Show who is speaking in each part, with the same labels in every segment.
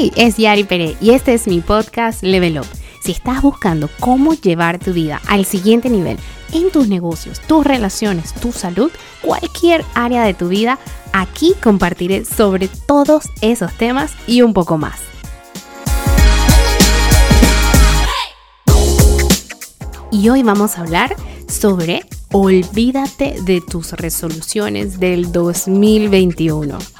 Speaker 1: Hey, es Yari Pérez y este es mi podcast Level Up. Si estás buscando cómo llevar tu vida al siguiente nivel en tus negocios, tus relaciones, tu salud, cualquier área de tu vida, aquí compartiré sobre todos esos temas y un poco más. Y hoy vamos a hablar sobre olvídate de tus resoluciones del 2021.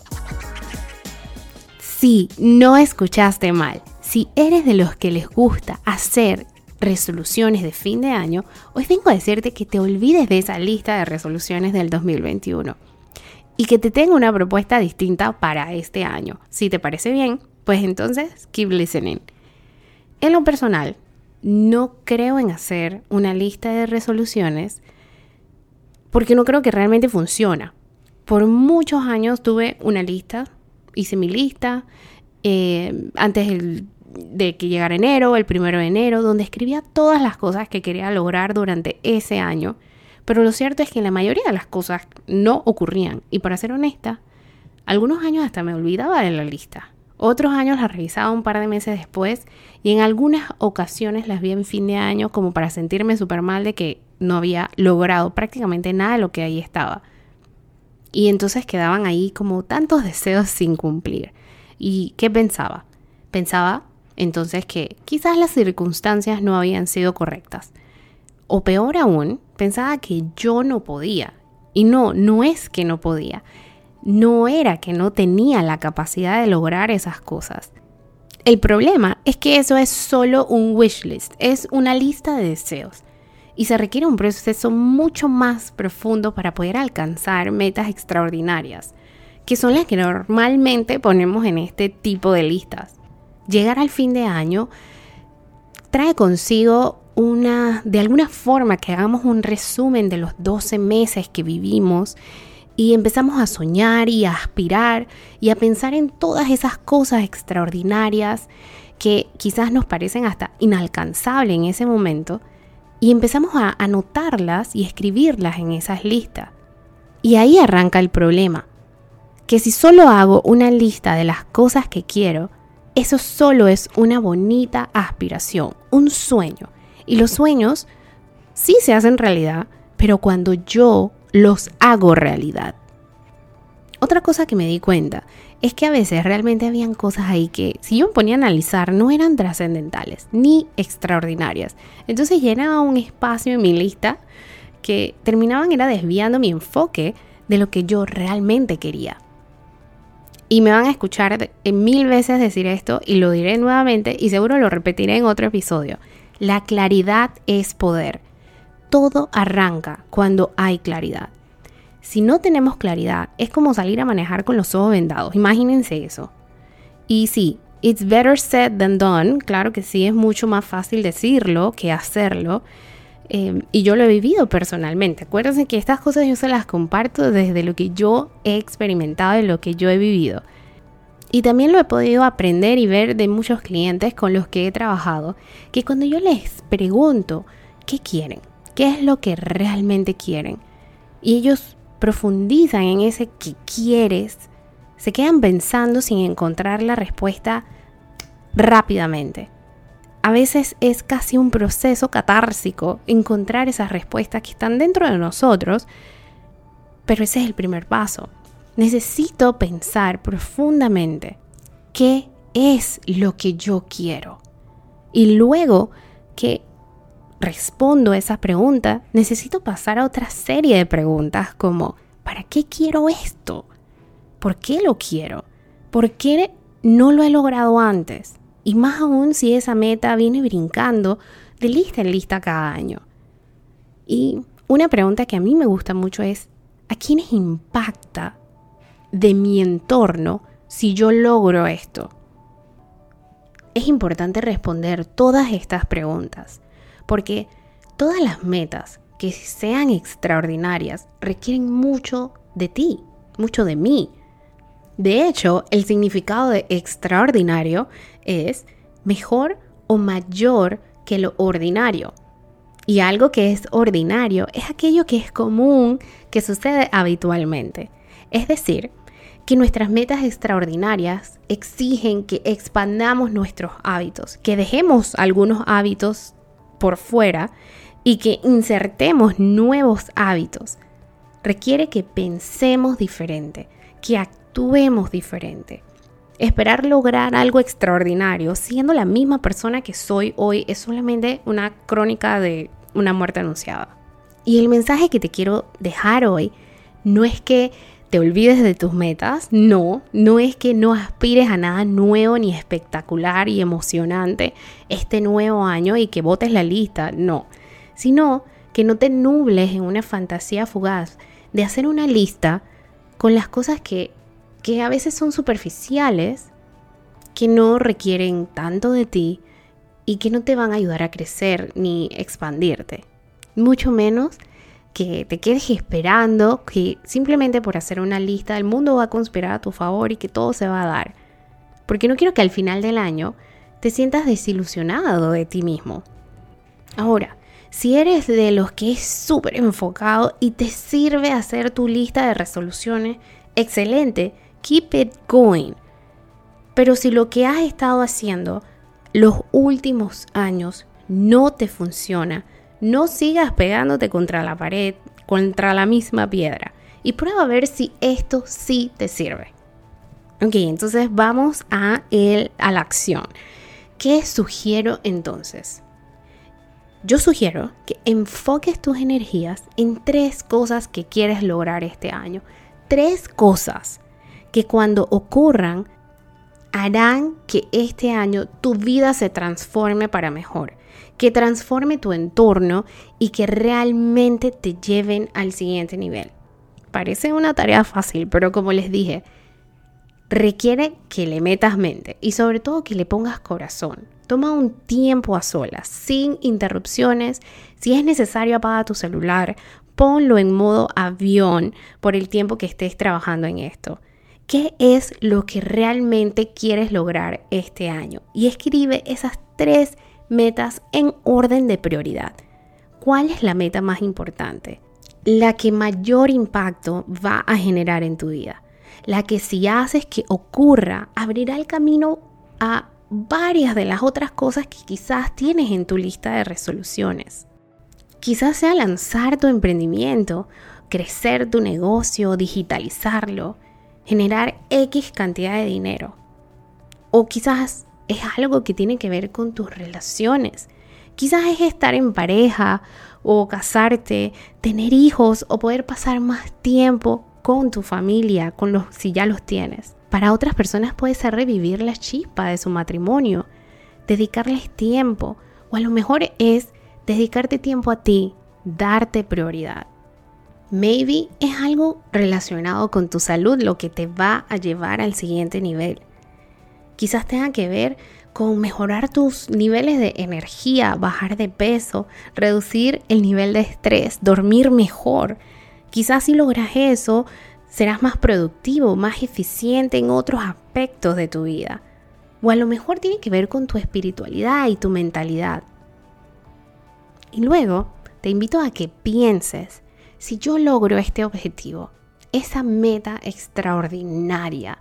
Speaker 1: Sí, no escuchaste mal. Si eres de los que les gusta hacer resoluciones de fin de año, hoy vengo a decirte que te olvides de esa lista de resoluciones del 2021 y que te tenga una propuesta distinta para este año. Si te parece bien, pues entonces keep listening. En lo personal, no creo en hacer una lista de resoluciones porque no creo que realmente funciona. Por muchos años tuve una lista hice mi lista eh, antes de que llegara enero, el primero de enero, donde escribía todas las cosas que quería lograr durante ese año. Pero lo cierto es que la mayoría de las cosas no ocurrían. Y para ser honesta, algunos años hasta me olvidaba de la lista. Otros años la revisaba un par de meses después y en algunas ocasiones las vi en fin de año como para sentirme súper mal de que no había logrado prácticamente nada de lo que ahí estaba. Y entonces quedaban ahí como tantos deseos sin cumplir. ¿Y qué pensaba? Pensaba entonces que quizás las circunstancias no habían sido correctas. O peor aún, pensaba que yo no podía. Y no, no es que no podía. No era que no tenía la capacidad de lograr esas cosas. El problema es que eso es solo un wish list, es una lista de deseos y se requiere un proceso mucho más profundo para poder alcanzar metas extraordinarias, que son las que normalmente ponemos en este tipo de listas. Llegar al fin de año trae consigo una, de alguna forma, que hagamos un resumen de los 12 meses que vivimos y empezamos a soñar y a aspirar y a pensar en todas esas cosas extraordinarias que quizás nos parecen hasta inalcanzables en ese momento y empezamos a anotarlas y escribirlas en esas listas. Y ahí arranca el problema, que si solo hago una lista de las cosas que quiero, eso solo es una bonita aspiración, un sueño. Y los sueños sí se hacen realidad, pero cuando yo los hago realidad. Otra cosa que me di cuenta es que a veces realmente habían cosas ahí que si yo me ponía a analizar no eran trascendentales ni extraordinarias. Entonces llenaba un espacio en mi lista que terminaban era desviando mi enfoque de lo que yo realmente quería. Y me van a escuchar mil veces decir esto y lo diré nuevamente y seguro lo repetiré en otro episodio. La claridad es poder. Todo arranca cuando hay claridad. Si no tenemos claridad, es como salir a manejar con los ojos vendados. Imagínense eso. Y sí, it's better said than done. Claro que sí, es mucho más fácil decirlo que hacerlo. Em, y yo lo he vivido personalmente. Acuérdense que estas cosas yo se las comparto desde lo que yo he experimentado y lo que yo he vivido. Y también lo he podido aprender y ver de muchos clientes con los que he trabajado, que cuando yo les pregunto qué quieren, qué es lo que realmente quieren, y ellos profundizan en ese que quieres, se quedan pensando sin encontrar la respuesta rápidamente. A veces es casi un proceso catársico encontrar esas respuestas que están dentro de nosotros, pero ese es el primer paso. Necesito pensar profundamente qué es lo que yo quiero. Y luego que respondo esa pregunta, necesito pasar a otra serie de preguntas como, ¿para qué quiero esto? ¿Por qué lo quiero? ¿Por qué no lo he logrado antes? Y más aún si esa meta viene brincando de lista en lista cada año. Y una pregunta que a mí me gusta mucho es, ¿a quiénes impacta de mi entorno si yo logro esto? Es importante responder todas estas preguntas porque todas las metas que sean extraordinarias requieren mucho de ti, mucho de mí. De hecho, el significado de extraordinario es mejor o mayor que lo ordinario. Y algo que es ordinario es aquello que es común, que sucede habitualmente. Es decir, que nuestras metas extraordinarias exigen que expandamos nuestros hábitos, que dejemos algunos hábitos por fuera y que insertemos nuevos hábitos. Requiere que pensemos diferente, que actuemos diferente. Esperar lograr algo extraordinario siendo la misma persona que soy hoy es solamente una crónica de una muerte anunciada. Y el mensaje que te quiero dejar hoy no es que te olvides de tus metas. No, no es que no aspires a nada nuevo ni espectacular y emocionante este nuevo año y que votes la lista. No, sino que no te nubles en una fantasía fugaz de hacer una lista con las cosas que, que a veces son superficiales, que no requieren tanto de ti y que no te van a ayudar a crecer ni expandirte. Mucho menos que te quedes esperando que simplemente por hacer una lista el mundo va a conspirar a tu favor y que todo se va a dar. Porque no quiero que al final del año te sientas desilusionado de ti mismo. Ahora, si eres de los que es súper enfocado y te sirve hacer tu lista de resoluciones, excelente, keep it going. Pero si lo que has estado haciendo los últimos años no te funciona, no sigas pegándote contra la pared, contra la misma piedra. Y prueba a ver si esto sí te sirve. Ok, entonces vamos a, el, a la acción. ¿Qué sugiero entonces? Yo sugiero que enfoques tus energías en tres cosas que quieres lograr este año. Tres cosas que cuando ocurran harán que este año tu vida se transforme para mejor que transforme tu entorno y que realmente te lleven al siguiente nivel. Parece una tarea fácil, pero como les dije, requiere que le metas mente y sobre todo que le pongas corazón. Toma un tiempo a solas, sin interrupciones. Si es necesario, apaga tu celular, ponlo en modo avión por el tiempo que estés trabajando en esto. ¿Qué es lo que realmente quieres lograr este año? Y escribe esas tres metas en orden de prioridad. ¿Cuál es la meta más importante? La que mayor impacto va a generar en tu vida. La que si haces que ocurra, abrirá el camino a varias de las otras cosas que quizás tienes en tu lista de resoluciones. Quizás sea lanzar tu emprendimiento, crecer tu negocio, digitalizarlo, generar X cantidad de dinero. O quizás es algo que tiene que ver con tus relaciones. Quizás es estar en pareja o casarte, tener hijos o poder pasar más tiempo con tu familia, con los si ya los tienes. Para otras personas puede ser revivir la chispa de su matrimonio, dedicarles tiempo o a lo mejor es dedicarte tiempo a ti, darte prioridad. Maybe es algo relacionado con tu salud lo que te va a llevar al siguiente nivel. Quizás tenga que ver con mejorar tus niveles de energía, bajar de peso, reducir el nivel de estrés, dormir mejor. Quizás si logras eso, serás más productivo, más eficiente en otros aspectos de tu vida. O a lo mejor tiene que ver con tu espiritualidad y tu mentalidad. Y luego te invito a que pienses, si yo logro este objetivo, esa meta extraordinaria,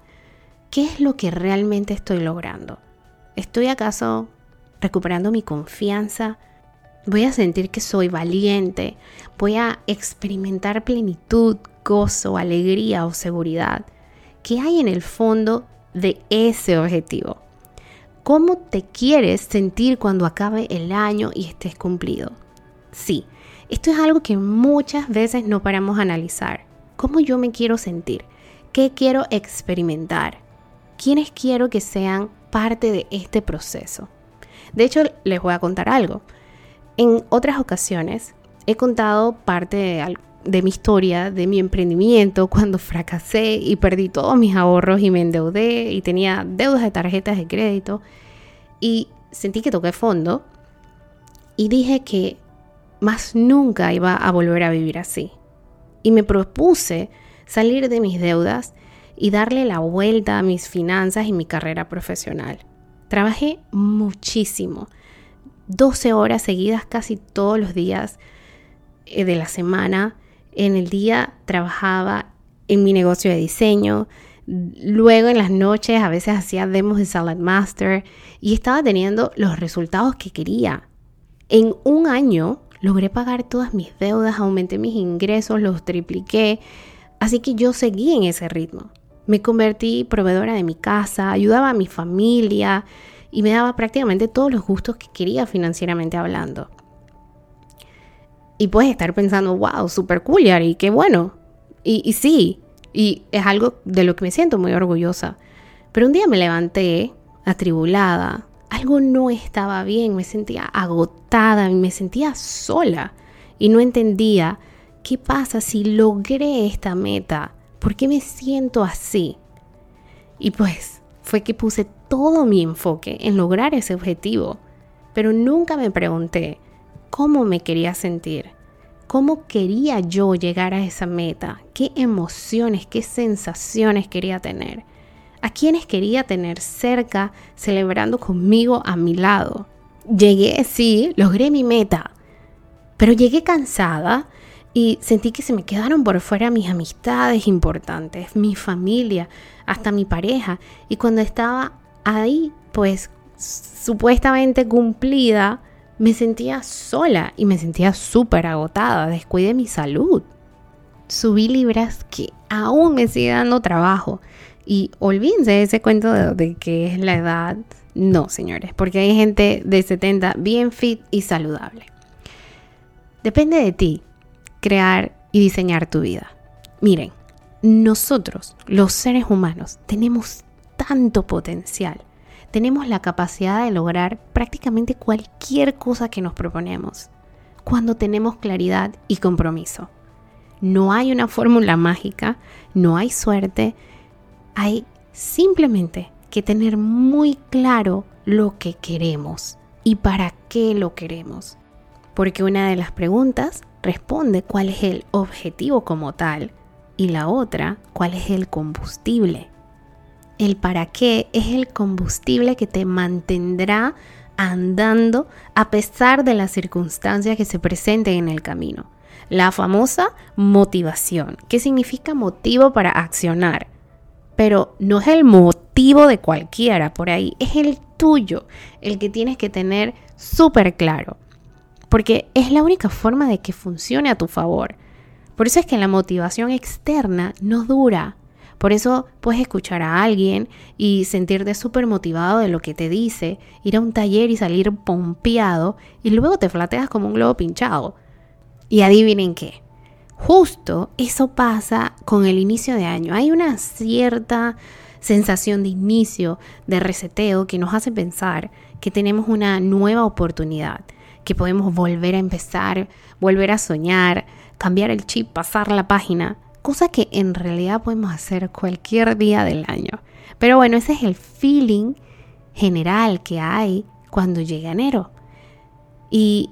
Speaker 1: ¿Qué es lo que realmente estoy logrando? ¿Estoy acaso recuperando mi confianza? ¿Voy a sentir que soy valiente? ¿Voy a experimentar plenitud, gozo, alegría o seguridad? ¿Qué hay en el fondo de ese objetivo? ¿Cómo te quieres sentir cuando acabe el año y estés cumplido? Sí, esto es algo que muchas veces no paramos analizar. ¿Cómo yo me quiero sentir? ¿Qué quiero experimentar? quiénes quiero que sean parte de este proceso. De hecho, les voy a contar algo. En otras ocasiones he contado parte de, mi historia, de mi emprendimiento, cuando fracasé y perdí todos mis ahorros y me endeudé y tenía deudas de tarjetas de crédito y sentí que toqué fondo y dije que más nunca iba a volver a vivir así. Y me propuse salir de mis deudas y darle la vuelta a mis finanzas y mi carrera profesional. Trabajé muchísimo, 12 horas seguidas casi todos los días eh, de la semana. En el día trabajaba en mi negocio de diseño, Luego en las noches a veces hacía demos de Salad Master y estaba teniendo los resultados que quería. En un año logré pagar todas mis deudas, aumenté mis ingresos, los tripliqué. Así que yo seguí en ese ritmo. Me convertí proveedora de mi casa, ayudaba a mi familia y me daba prácticamente todos los gustos que quería financieramente hablando. Y puedes estar pensando, wow, super cool, y qué bueno. Y, y sí, y es algo de lo que me siento muy orgullosa. Pero un día me levanté atribulada, algo no estaba bien, me sentía agotada, me sentía sola y no entendía qué pasa si logré esta meta, por qué me siento así. Y pues fue que puse todo mi enfoque en lograr ese objetivo, pero nunca me pregunté cómo me quería sentir, cómo quería yo llegar a esa meta, qué emociones, qué sensaciones quería tener a quienes quería tener cerca, celebrando conmigo a mi lado. Llegué, sí, logré mi meta, pero llegué cansada y sentí que se me quedaron por fuera mis amistades importantes, mi familia, hasta mi pareja. Y cuando estaba ahí, pues supuestamente cumplida, me sentía sola y me sentía súper agotada, descuidé mi salud. Subí libras que aún me sigue dando trabajo y olvídense de ese cuento de, que es la edad. No, señores, porque hay gente de 70 bien fit y saludable. Depende de ti crear y diseñar tu vida. Miren, nosotros, los seres humanos, tenemos tanto potencial. Tenemos la capacidad de lograr prácticamente cualquier cosa que nos proponemos cuando tenemos claridad y compromiso. No hay una fórmula mágica, no hay suerte, hay simplemente que tener muy claro lo que queremos y para qué lo queremos. Porque una de las preguntas responde cuál es el objetivo como tal y la otra cuál es el combustible. El para qué es el combustible que te mantendrá andando a pesar de las circunstancias que se presenten en el camino. La famosa motivación. ¿Qué significa motivo para accionar? Pero no es el motivo de cualquiera por ahí, es el tuyo, el que tienes que tener súper claro, porque es la única forma de que funcione a tu favor. Por eso es que la motivación externa no dura. Por eso puedes escuchar a alguien y sentirte súper motivado de lo que te dice, ir a un taller y salir pompeado y luego te flateas como un globo pinchado. Y adivinen qué, Justo eso pasa con el inicio de año. Hay una cierta sensación de inicio, de reseteo, que nos hace pensar que tenemos una nueva oportunidad, que podemos volver a empezar, volver a soñar, cambiar el chip, pasar la página, cosa que en realidad podemos hacer cualquier día del año. Pero bueno, ese es el feeling general que hay cuando llega enero. Y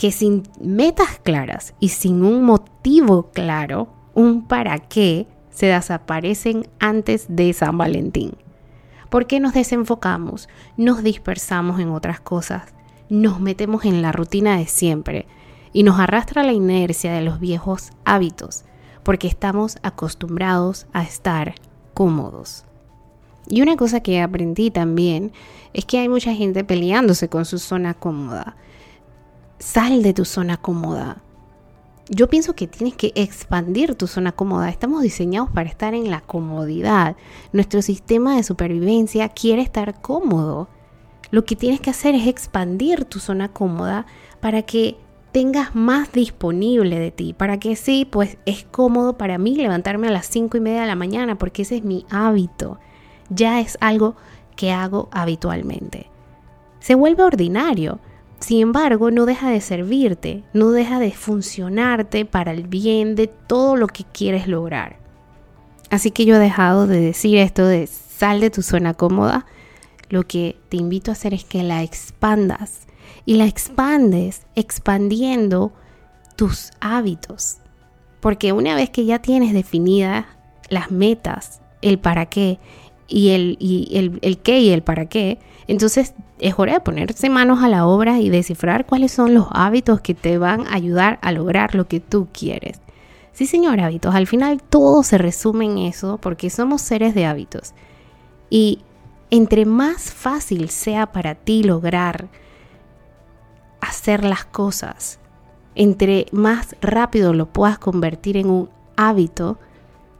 Speaker 1: que sin metas claras y sin un motivo claro, un para qué, se desaparecen antes de San Valentín. ¿Por qué nos desenfocamos? Nos dispersamos en otras cosas, nos metemos en la rutina de siempre y nos arrastra la inercia de los viejos hábitos, porque estamos acostumbrados a estar cómodos. Y una cosa que aprendí también es que hay mucha gente peleándose con su zona cómoda Sal de tu zona cómoda. Yo pienso que tienes que expandir tu zona cómoda. Estamos diseñados para estar en la comodidad. Nuestro sistema de supervivencia quiere estar cómodo. Lo que tienes que hacer es expandir tu zona cómoda para que tengas más disponible de ti, para que sí, pues es cómodo para mí levantarme a las 5 y media de la mañana, porque ese es mi hábito. Ya es algo que hago habitualmente. Se vuelve ordinario. Sin embargo, no deja de servirte, no deja de funcionarte para el bien de todo lo que quieres lograr. Así que yo he dejado de decir esto de sal de tu zona cómoda. Lo que te invito a hacer es que la expandas y la expandes expandiendo tus hábitos. Porque una vez que ya tienes definidas las metas, el para qué y el, y el, el qué y el para qué, entonces es hora de ponerse manos a la obra y descifrar cuáles son los hábitos que te van a ayudar a lograr lo que tú quieres. Sí, señor, hábitos. Al final todo se resume en eso porque somos seres de hábitos. Y entre más fácil sea para ti lograr hacer las cosas, entre más rápido lo puedas convertir en un hábito,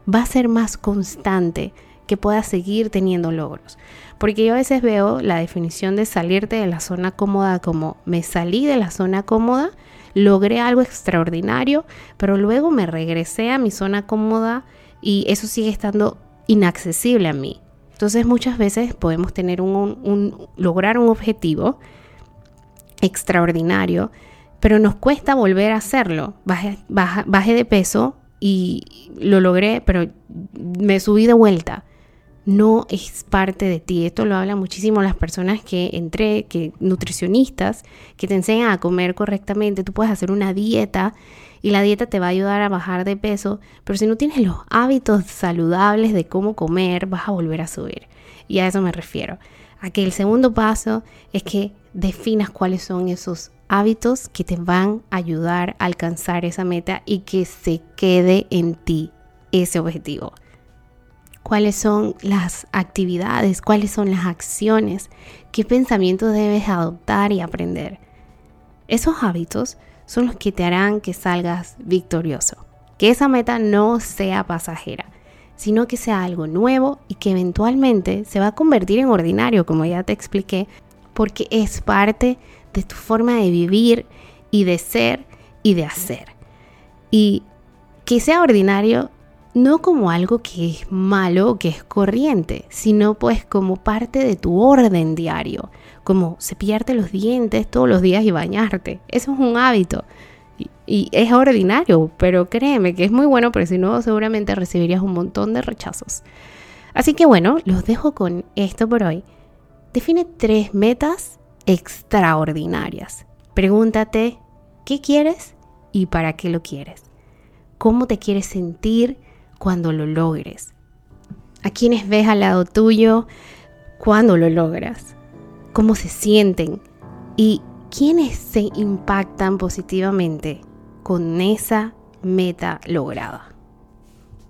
Speaker 1: va a ser más constante que puedas seguir teniendo logros. Porque yo a veces veo la definición de salirte de la zona cómoda como me salí de la zona cómoda logré algo extraordinario, pero luego me regresé a mi zona cómoda y eso sigue estando inaccesible a mí. Entonces muchas veces podemos tener un, lograr un objetivo extraordinario, pero nos cuesta volver a hacerlo. bajé de peso y lo logré, pero me subí de vuelta no es parte de ti. Esto lo hablan muchísimo las personas que entré, que nutricionistas, que te enseñan a comer correctamente. Tú puedes hacer una dieta y la dieta te va a ayudar a bajar de peso, pero si no tienes los hábitos saludables de cómo comer, vas a volver a subir. Y a eso me refiero. A que el segundo paso es que definas cuáles son esos hábitos que te van a ayudar a alcanzar esa meta y que se quede en ti ese objetivo cuáles son las actividades, cuáles son las acciones, qué pensamientos debes adoptar y aprender. Esos hábitos son los que te harán que salgas victorioso. Que esa meta no sea pasajera, sino que sea algo nuevo y que eventualmente se va a convertir en ordinario, como ya te expliqué, porque es parte de tu forma de vivir y de ser y de hacer. Y que sea ordinario no como algo que es malo que es corriente, sino pues como parte de tu orden diario, como cepillarte los dientes todos los días y bañarte. Eso es un hábito y, es ordinario, pero créeme que es muy bueno, porque si no seguramente recibirías un montón de rechazos. Así que bueno, los dejo con esto por hoy. Define tres metas extraordinarias. Pregúntate qué quieres y para qué lo quieres. ¿Cómo te quieres sentir? Cuando lo logres. A quienes ves al lado tuyo cuando lo logras. Cómo se sienten y quiénes se impactan positivamente con esa meta lograda.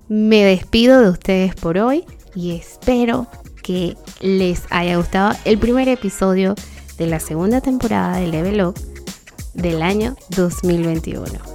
Speaker 1: Me despido de ustedes por hoy y espero que les haya gustado el primer episodio de la segunda temporada de Level Up del año 2021.